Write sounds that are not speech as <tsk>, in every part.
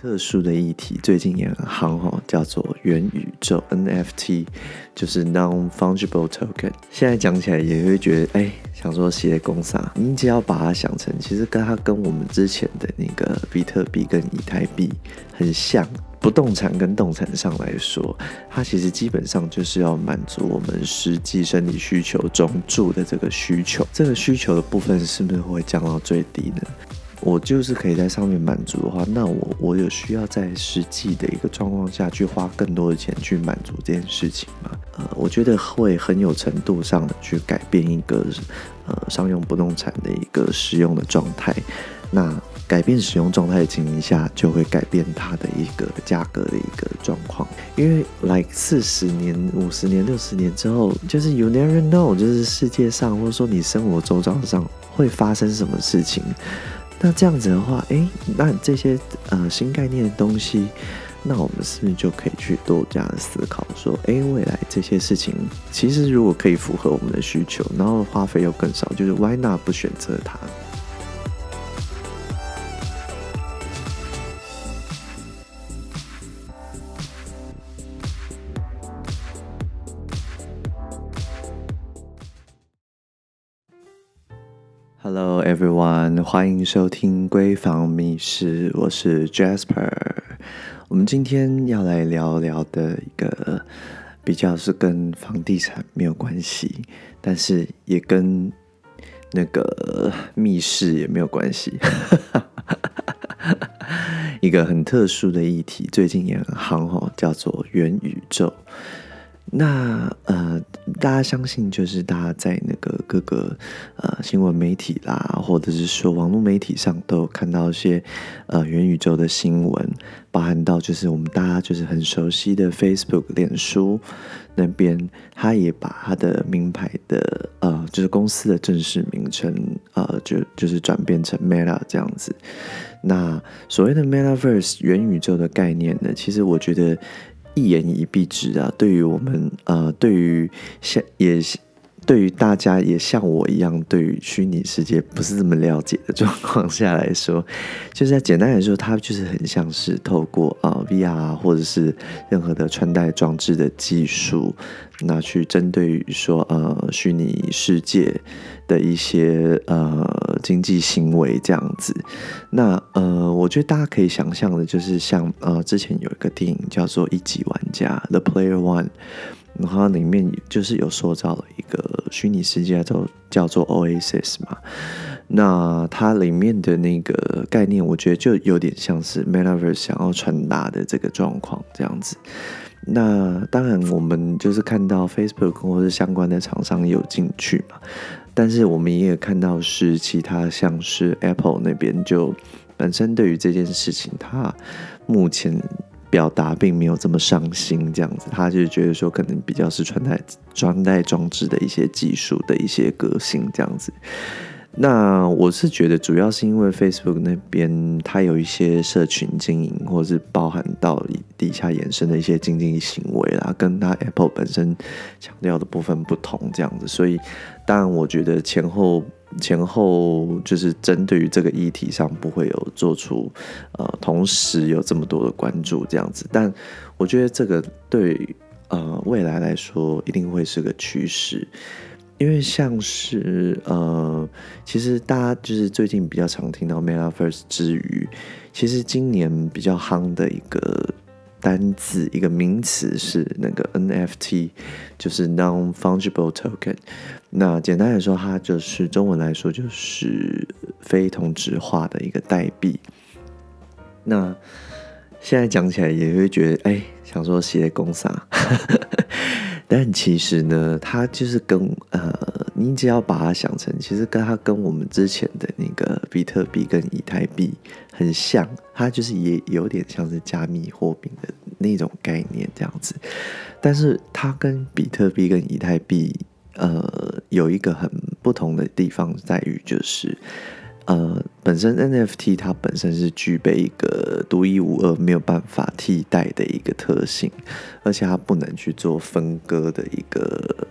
特殊的议题最近也很夯哈，叫做元宇宙 NFT，就是 Non-Fungible Token。现在讲起来也会觉得，哎、想说写公啥？你只要把它想成，其实跟它跟我们之前的那个比特币跟以太币很像。不动产跟动产上来说，它其实基本上就是要满足我们实际生理需求中住的这个需求。这个需求的部分是不是会降到最低呢？我就是可以在上面满足的话，那我我有需要在实际的一个状况下去花更多的钱去满足这件事情吗？呃，我觉得会很有程度上的去改变一个呃商用不动产的一个使用的状态。那改变使用状态的情形下，就会改变它的一个价格的一个状况。因为来四十年、五十年、六十年之后，就是 you never know，就是世界上或者说你生活周遭上会发生什么事情。那这样子的话，诶，那这些呃新概念的东西，那我们是不是就可以去多加思考，说，诶，未来这些事情其实如果可以符合我们的需求，然后花费又更少，就是 why not 不选择它？？Hello everyone，欢迎收听《闺房密室》，我是 Jasper。我们今天要来聊聊的一个比较是跟房地产没有关系，但是也跟那个密室也没有关系。<laughs> 一个很特殊的议题，最近也很夯哦，叫做元宇宙。那呃，大家相信就是大家在那个各个呃新闻媒体啦，或者是说网络媒体上都有看到一些呃元宇宙的新闻，包含到就是我们大家就是很熟悉的 Facebook、脸书那边，他也把他的名牌的呃就是公司的正式名称呃就就是转变成 Meta 这样子。那所谓的 Metaverse 元宇宙的概念呢，其实我觉得。一言以蔽之啊，对于我们呃，对于像也对于大家也像我一样，对于虚拟世界不是这么了解的状况下来说，就是在简单来说，它就是很像是透过呃 VR 或者是任何的穿戴装置的技术，那去针对于说呃虚拟世界的一些呃经济行为这样子。那呃，我觉得大家可以想象的，就是像呃之前有一个电影叫做《一级玩家》The Player One。然后里面就是有塑造了一个虚拟世界，叫叫做 Oasis 嘛。那它里面的那个概念，我觉得就有点像是 Metaverse 想要传达的这个状况这样子。那当然，我们就是看到 Facebook 或是相关的厂商有进去嘛，但是我们也有看到是其他像是 Apple 那边就本身对于这件事情，他目前。表达并没有这么上心，这样子，他就觉得说可能比较是穿戴穿戴装置的一些技术的一些革新这样子。那我是觉得主要是因为 Facebook 那边它有一些社群经营，或是包含到底下衍生的一些经济行为啦，跟它 Apple 本身强调的部分不同这样子，所以当然我觉得前后。前后就是针对于这个议题上不会有做出呃，同时有这么多的关注这样子，但我觉得这个对呃未来来说一定会是个趋势，因为像是呃，其实大家就是最近比较常听到 Metaverse 之余，其实今年比较夯的一个。单字一个名词是那个 NFT，就是 Non-Fungible Token。那简单来说，它就是中文来说就是非同质化的一个代币。那现在讲起来也会觉得，哎，想说写公啥？但其实呢，它就是跟呃，你只要把它想成，其实跟它跟我们之前的那个比特币跟以太币很像，它就是也有点像是加密货币的那种概念这样子。但是它跟比特币跟以太币呃有一个很不同的地方在于，就是。呃，本身 NFT 它本身是具备一个独一无二、没有办法替代的一个特性，而且它不能去做分割的一个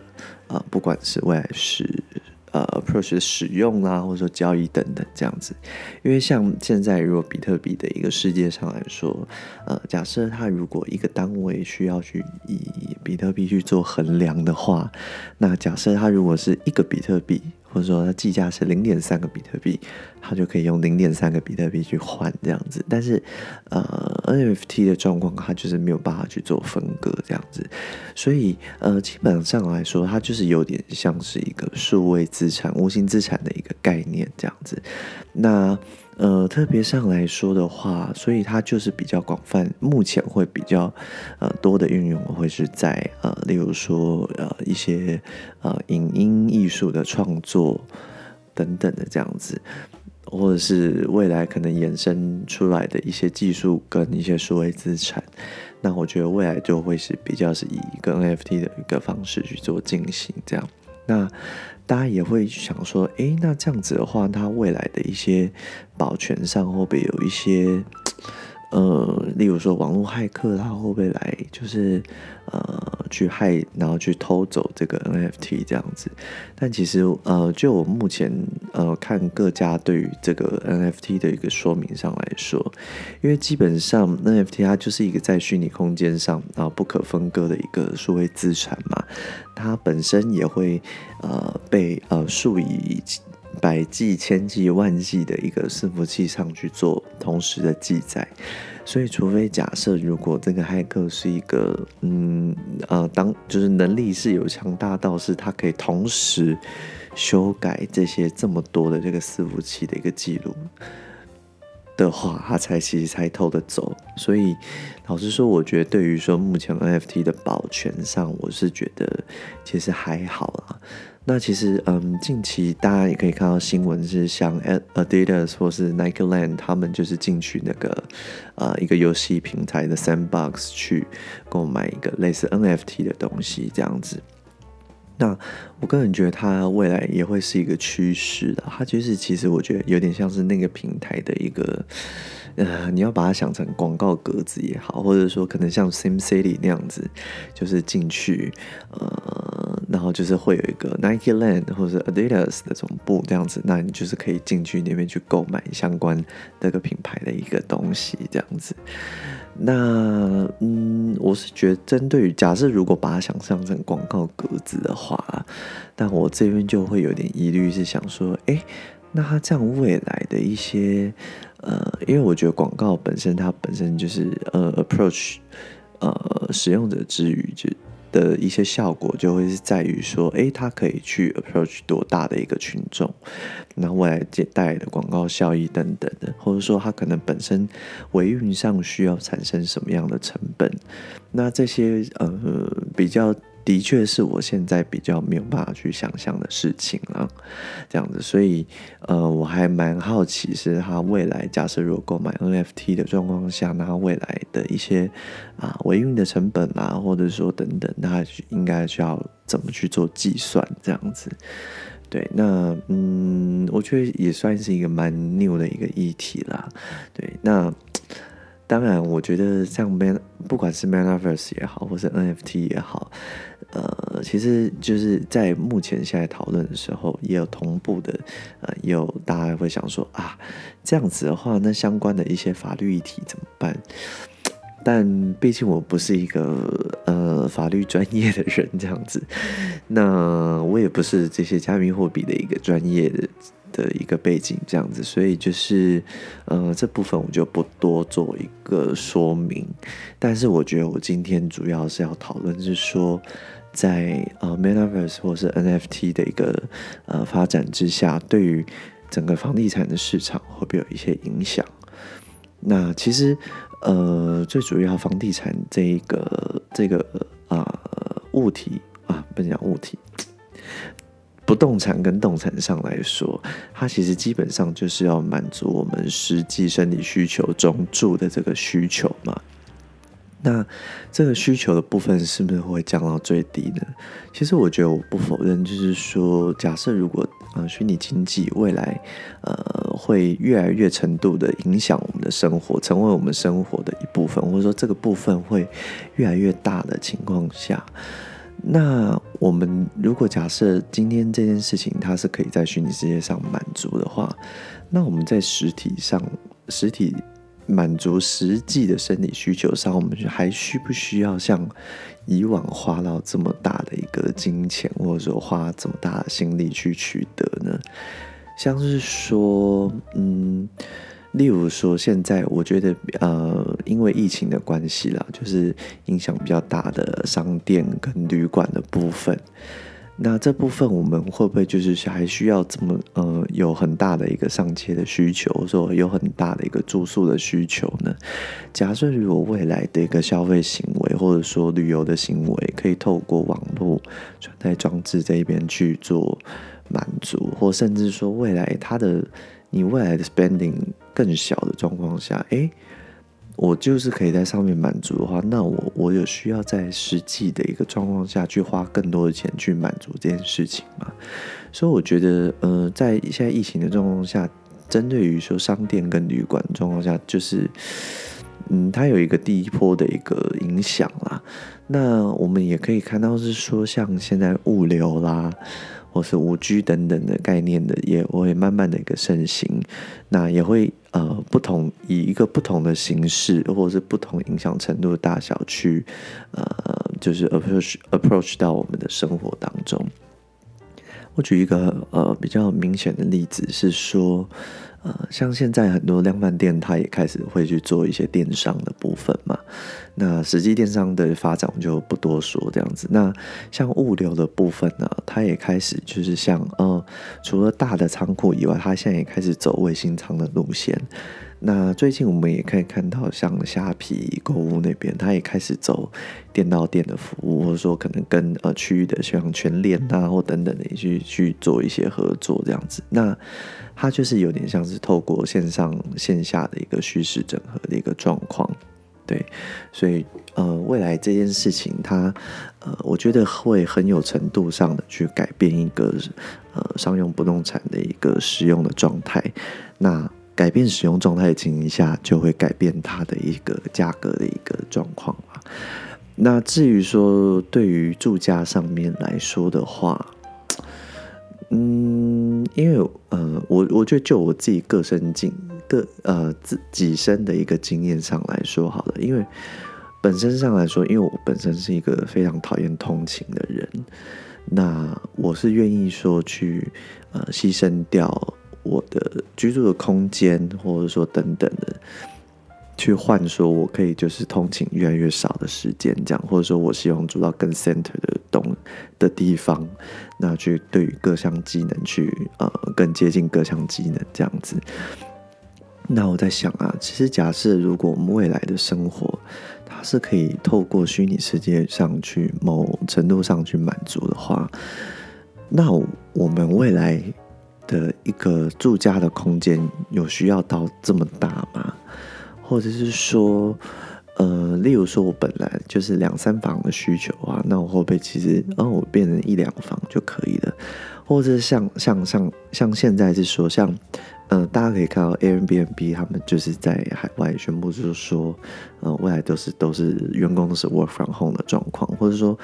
呃，不管是未来是呃 approach 的使用啦，或者说交易等等这样子。因为像现在如果比特币的一个世界上来说，呃，假设它如果一个单位需要去以比特币去做衡量的话，那假设它如果是一个比特币。或者说它计价是零点三个比特币，它就可以用零点三个比特币去换这样子。但是，呃，NFT 的状况它就是没有办法去做分割这样子，所以呃，基本上来说，它就是有点像是一个数位资产、无形资产的概念这样子。那呃，特别上来说的话，所以它就是比较广泛，目前会比较呃多的运用会是在呃，例如说呃一些呃影音艺术的创作等等的这样子，或者是未来可能衍生出来的一些技术跟一些数位资产，那我觉得未来就会是比较是以一个 NFT 的一个方式去做进行这样。那大家也会想说，诶，那这样子的话，它未来的一些保全上会不会有一些？呃，例如说网络骇客，他会不会来就是呃去害，然后去偷走这个 NFT 这样子？但其实呃，就我目前呃看各家对于这个 NFT 的一个说明上来说，因为基本上 NFT 它就是一个在虚拟空间上然后不可分割的一个数位资产嘛，它本身也会呃被呃数以百计、千计、万计的一个伺服器上去做同时的记载，所以除非假设如果这个骇客是一个嗯呃当就是能力是有强大到是他可以同时修改这些这么多的这个伺服器的一个记录的话，他才其实才偷得走。所以老实说，我觉得对于说目前 NFT 的保全上，我是觉得其实还好啦。那其实，嗯，近期大家也可以看到新闻，是像 Adidas 或是 Nike Land，他们就是进去那个，呃，一个游戏平台的 Sandbox 去购买一个类似 NFT 的东西，这样子。那我个人觉得它未来也会是一个趋势的，它就是其实我觉得有点像是那个平台的一个，呃，你要把它想成广告格子也好，或者说可能像 SimCity 那样子，就是进去，呃，然后就是会有一个 Nike Land 或者 Adidas 的总部这样子，那你就是可以进去那边去购买相关这个品牌的一个东西这样子。那嗯，我是觉得针对于假设如果把它想象成广告格子的话，但我这边就会有点疑虑，是想说，诶，那它这样未来的一些呃，因为我觉得广告本身它本身就是呃 approach 呃使用者之余就。的一些效果就会是在于说，诶，它可以去 approach 多大的一个群众，那未来带来的广告效益等等的，或者说它可能本身维运上需要产生什么样的成本，那这些呃比较。的确是我现在比较没有办法去想象的事情啊，这样子，所以呃，我还蛮好奇，是他未来假设如果购买 NFT 的状况下，那他未来的一些啊维运的成本啊，或者说等等，那应该需要怎么去做计算？这样子，对，那嗯，我觉得也算是一个蛮 new 的一个议题啦，对，那。当然，我觉得像 Man，不管是 Metaverse 也好，或是 NFT 也好，呃，其实就是在目前现在讨论的时候，也有同步的，呃，也有大家会想说啊，这样子的话，那相关的一些法律议题怎么办？但毕竟我不是一个呃法律专业的人，这样子，那我也不是这些加密货币的一个专业的。的一个背景这样子，所以就是，呃，这部分我就不多做一个说明。但是我觉得我今天主要是要讨论，是说在呃 Metaverse 或是 NFT 的一个呃发展之下，对于整个房地产的市场会不会有一些影响？那其实呃最主要房地产这一个这个啊、物体啊，不能讲物体。不动产跟动产上来说，它其实基本上就是要满足我们实际生理需求中住的这个需求嘛。那这个需求的部分是不是会降到最低呢？其实我觉得我不否认，就是说，假设如果呃虚拟经济未来呃会越来越程度的影响我们的生活，成为我们生活的一部分，或者说这个部分会越来越大的情况下。那我们如果假设今天这件事情它是可以在虚拟世界上满足的话，那我们在实体上，实体满足实际的生理需求上，我们还需不需要像以往花到这么大的一个金钱，或者说花这么大的心力去取得呢？像是说，嗯。例如说，现在我觉得，呃，因为疫情的关系啦，就是影响比较大的商店跟旅馆的部分。那这部分我们会不会就是还需要这么呃有很大的一个上街的需求，或者说有很大的一个住宿的需求呢？假设如果未来的一个消费行为，或者说旅游的行为，可以透过网络穿戴装置这一边去做满足，或甚至说未来它的。你未来的 spending 更小的状况下，诶，我就是可以在上面满足的话，那我我有需要在实际的一个状况下去花更多的钱去满足这件事情吗？所以我觉得，呃，在现在疫情的状况下，针对于说商店跟旅馆状况下，就是，嗯，它有一个第一波的一个影响啦。那我们也可以看到是说，像现在物流啦。或是五 G 等等的概念的，也会慢慢的一个盛行，那也会呃不同以一个不同的形式，或者是不同影响程度的大小去呃就是 approach approach 到我们的生活当中。我举一个呃比较明显的例子是说。呃，像现在很多量贩店，它也开始会去做一些电商的部分嘛。那实际电商的发展我就不多说这样子。那像物流的部分呢，它也开始就是像呃，除了大的仓库以外，它现在也开始走卫星仓的路线。那最近我们也可以看到，像虾皮购物那边，它也开始走店到店的服务，或者说可能跟呃区域的像全联啊或等等的去去做一些合作这样子。那它就是有点像是透过线上线下的一个虚实整合的一个状况，对。所以呃，未来这件事情它呃，我觉得会很有程度上的去改变一个呃商用不动产的一个使用的状态。那改变使用状态的情形下，就会改变它的一个价格的一个状况。那至于说对于住家上面来说的话，嗯，因为呃，我我觉得就我自己个身经个呃自己身的一个经验上来说好了，因为本身上来说，因为我本身是一个非常讨厌通勤的人，那我是愿意说去呃牺牲掉。我的居住的空间，或者说等等的，去换说我可以就是通勤越来越少的时间，这样，或者说我希望住到更 center 的东的地方，那去对于各项机能去呃更接近各项机能这样子。那我在想啊，其实假设如果我们未来的生活，它是可以透过虚拟世界上去某程度上去满足的话，那我们未来。的一个住家的空间有需要到这么大吗？或者是说，呃，例如说我本来就是两三房的需求啊，那我会不会其实，哦，我变成一两房就可以了？或者像像像像现在是说像。呃，大家可以看到 Airbnb 他们就是在海外宣布，就是说，呃，未来都是都是员工都是 work from home 的状况，或者说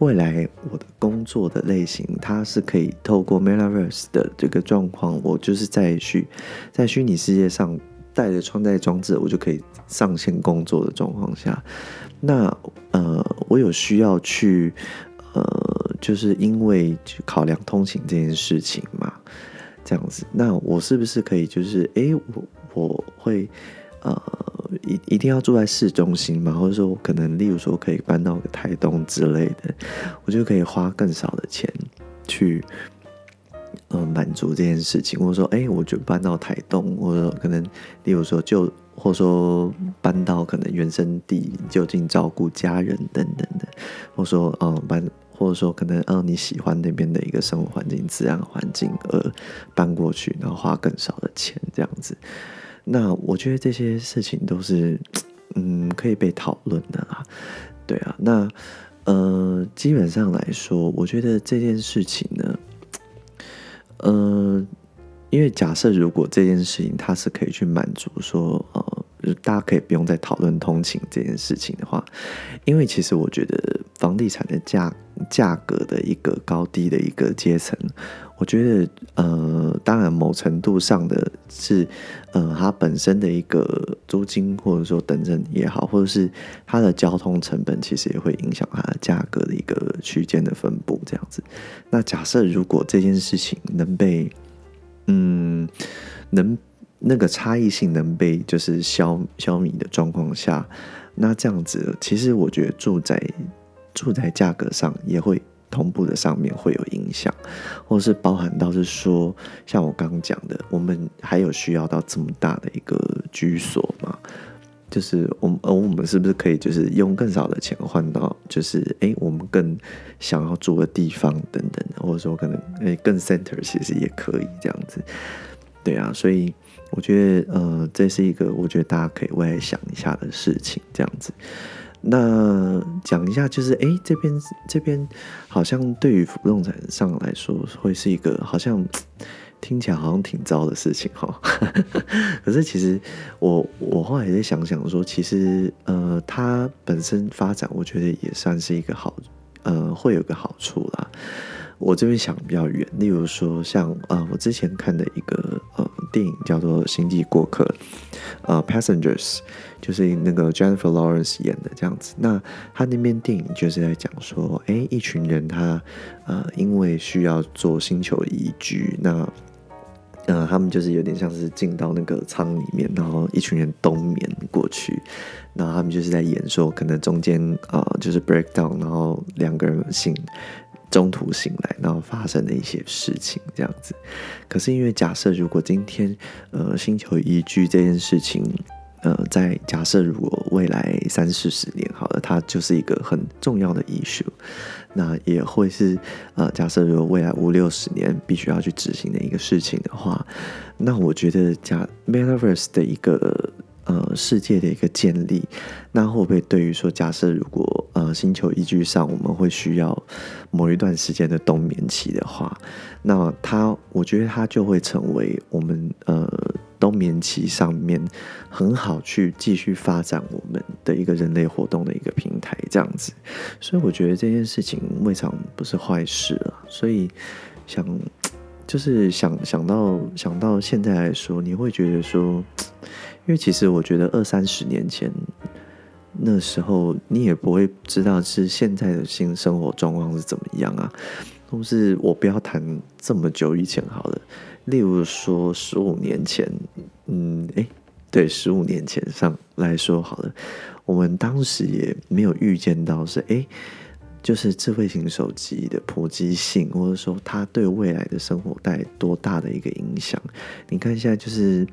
未来我的工作的类型，它是可以透过 Metaverse 的这个状况，我就是在虚在虚拟世界上带着穿戴装置，我就可以上线工作的状况下，那呃，我有需要去呃，就是因为考量通勤这件事情。这样子，那我是不是可以就是，哎、我我会，呃，一一定要住在市中心嘛？或者说可能，例如说可以搬到个台东之类的，我就可以花更少的钱去，呃，满足这件事情。或者说，哎、欸，我就搬到台东，或者可能，例如说就，或者说搬到可能原生地，就近照顾家人等等的，或者说，嗯、搬。或者说，可能嗯你喜欢那边的一个生活环境、自然环境而搬过去，然后花更少的钱这样子。那我觉得这些事情都是 <tsk> 嗯可以被讨论的啦。对啊，那呃基本上来说，我觉得这件事情呢，呃，因为假设如果这件事情它是可以去满足说呃就大家可以不用再讨论通勤这件事情的话，因为其实我觉得房地产的价价格的一个高低的一个阶层，我觉得呃，当然某程度上的是呃，它本身的一个租金或者说等等也好，或者是它的交通成本，其实也会影响它的价格的一个区间的分布这样子。那假设如果这件事情能被嗯能。那个差异性能被就是消消弭的状况下，那这样子，其实我觉得住宅住宅价格上也会同步的上面会有影响，或是包含到是说，像我刚刚讲的，我们还有需要到这么大的一个居所嘛？就是我们而我们是不是可以就是用更少的钱换到就是哎、我们更想要住的地方等等，或者说可能哎、欸、更 center 其实也可以这样子，对啊，所以。我觉得，呃，这是一个我觉得大家可以未来想一下的事情，这样子。那讲一下，就是，哎，这边这边好像对于不动产上来说，会是一个好像听起来好像挺糟的事情哈。<laughs> 可是其实我我后来也在想想说，其实呃，它本身发展，我觉得也算是一个好，呃，会有个好处啦。我这边想比较远，例如说像呃，我之前看的一个呃电影叫做《星际过客》，呃，Passengers，就是那个 Jennifer Lawrence 演的这样子。那他那边电影就是在讲说，哎，一群人他呃因为需要做星球移居，那呃他们就是有点像是进到那个舱里面，然后一群人冬眠过去，然后他们就是在演说，可能中间啊、就是 breakdown，然后两个人醒。中途醒来，然后发生的一些事情，这样子。可是因为假设，如果今天呃星球移居这件事情，呃，在假设如果未来三四十年好了，它就是一个很重要的 issue，那也会是呃假设如果未来五六十年必须要去执行的一个事情的话，那我觉得假 Metaverse 的一个。呃，世界的一个建立，那会不会对于说，假设如果呃星球移居上，我们会需要某一段时间的冬眠期的话，那它，我觉得它就会成为我们呃冬眠期上面很好去继续发展我们的一个人类活动的一个平台，这样子。所以我觉得这件事情未尝不是坏事啊。所以想就是想想到想到现在来说，你会觉得说。因为其实我觉得二三十年前那时候，你也不会知道是现在的新生活状况是怎么样啊。都是我不要谈这么久以前好了，例如说十五年前，嗯，诶，对，十五年前上来说好了，我们当时也没有预见到是诶，就是智慧型手机的普及性，或者说它对未来的生活带来多大的一个影响。你看现在就是。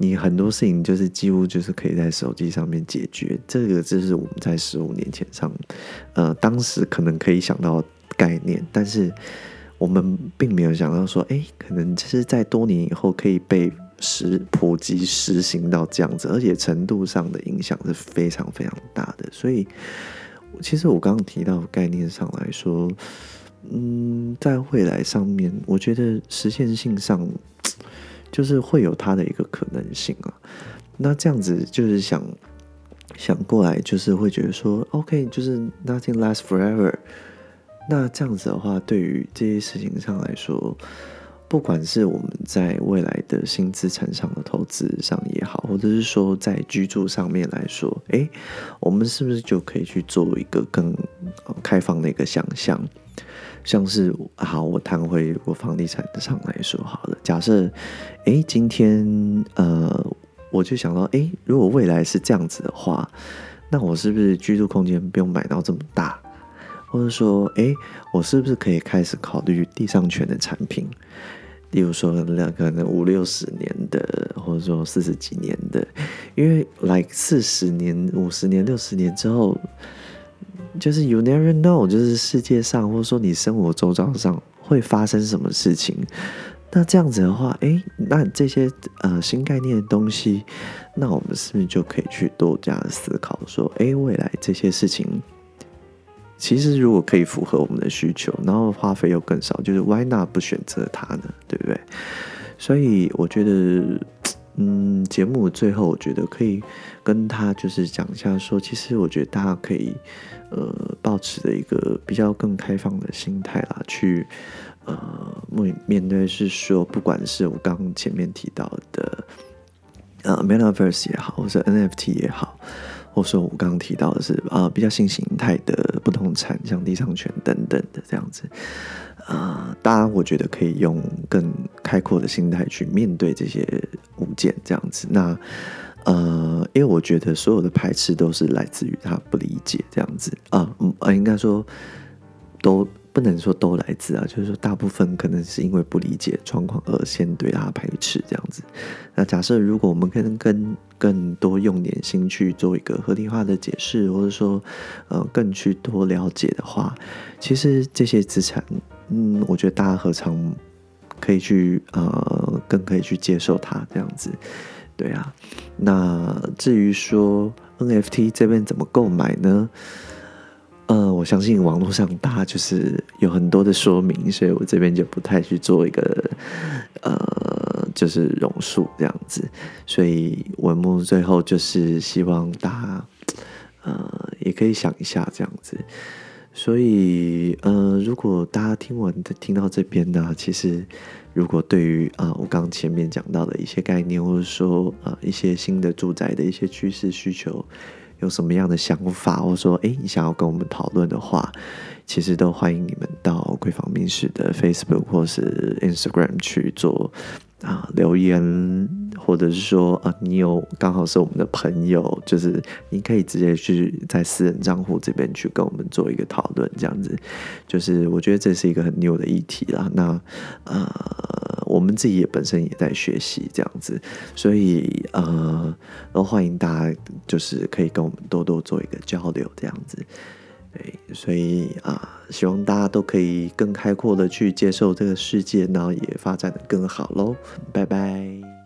你很多事情就是几乎就是可以在手机上面解决，这个就是我们在十五年前上，呃，当时可能可以想到概念，但是我们并没有想到说，哎，可能就是在多年以后可以被实普及实行到这样子，而且程度上的影响是非常非常大的。所以，其实我刚刚提到概念上来说，嗯，在未来上面，我觉得实现性上。<tsk> 就是会有它的一个可能性啊，那这样子就是想想过来，就是会觉得说，OK，就是 nothing lasts forever。那这样子的话，对于这些事情上来说，不管是我们在未来的新资产上的投资上也好，或者是说在居住上面来说，诶，我们是不是就可以去做一个更开放的一个想象？像是好，我谈回我房地产上来说好了。假设，诶，今天呃，我就想到，诶，如果未来是这样子的话，那我是不是居住空间不用买到这么大？或者说，诶，我是不是可以开始考虑地上权的产品？例如说，两个人五六十年的，或者说四十几年的，因为来四十年、五十年、六十年之后。就是 you never know，就是世界上或者说你生活周遭上会发生什么事情。那这样子的话，诶，那这些呃新概念的东西，那我们是不是就可以去多加思考说，诶，未来这些事情，其实如果可以符合我们的需求，然后花费又更少，就是 why not 不选择它呢？对不对？所以我觉得。<tsk> 嗯，节目最后我觉得可以跟他就是讲一下说，其实我觉得大家可以呃抱持的一个比较更开放的心态啦，去呃面面对是说，不管是我刚前面提到的呃 Metaverse 也好，或者 NFT 也好，或者说我刚刚提到的是啊、呃、比较新形态的不动产，像地上权等等的这样子。啊，当然，我觉得可以用更开阔的心态去面对这些物件，这样子。那，呃，因为我觉得所有的排斥都是来自于他不理解，这样子啊，嗯，呃，应该说都不能说都来自啊，就是说大部分可能是因为不理解状况而先对他排斥这样子。那假设如果我们可能跟更多用点心去做一个合理化的解释，或者说呃更去多了解的话，其实这些资产。嗯，我觉得大家何尝可以去呃，更可以去接受它这样子，对啊。那至于说 NFT 这边怎么购买呢？呃，我相信网络上大家就是有很多的说明，所以我这边就不太去做一个呃，就是榕树这样子。所以文末最后就是希望大家呃，也可以想一下这样子。所以，呃，如果大家听完听到这边呢，其实如果对于啊、呃，我刚前面讲到的一些概念，或者说啊、呃，一些新的住宅的一些趋势需求，有什么样的想法，或者说，诶，你想要跟我们讨论的话，其实都欢迎你们到闺房民史的 Facebook 或是 Instagram 去做。啊，留言，或者是说啊，你有刚好是我们的朋友，就是你可以直接去在私人账户这边去跟我们做一个讨论，这样子，就是我觉得这是一个很 new 的议题啦。那呃，我们自己也本身也在学习这样子，所以呃，都欢迎大家就是可以跟我们多多做一个交流，这样子。对，所以啊，希望大家都可以更开阔的去接受这个世界，然后也发展的更好喽。拜拜。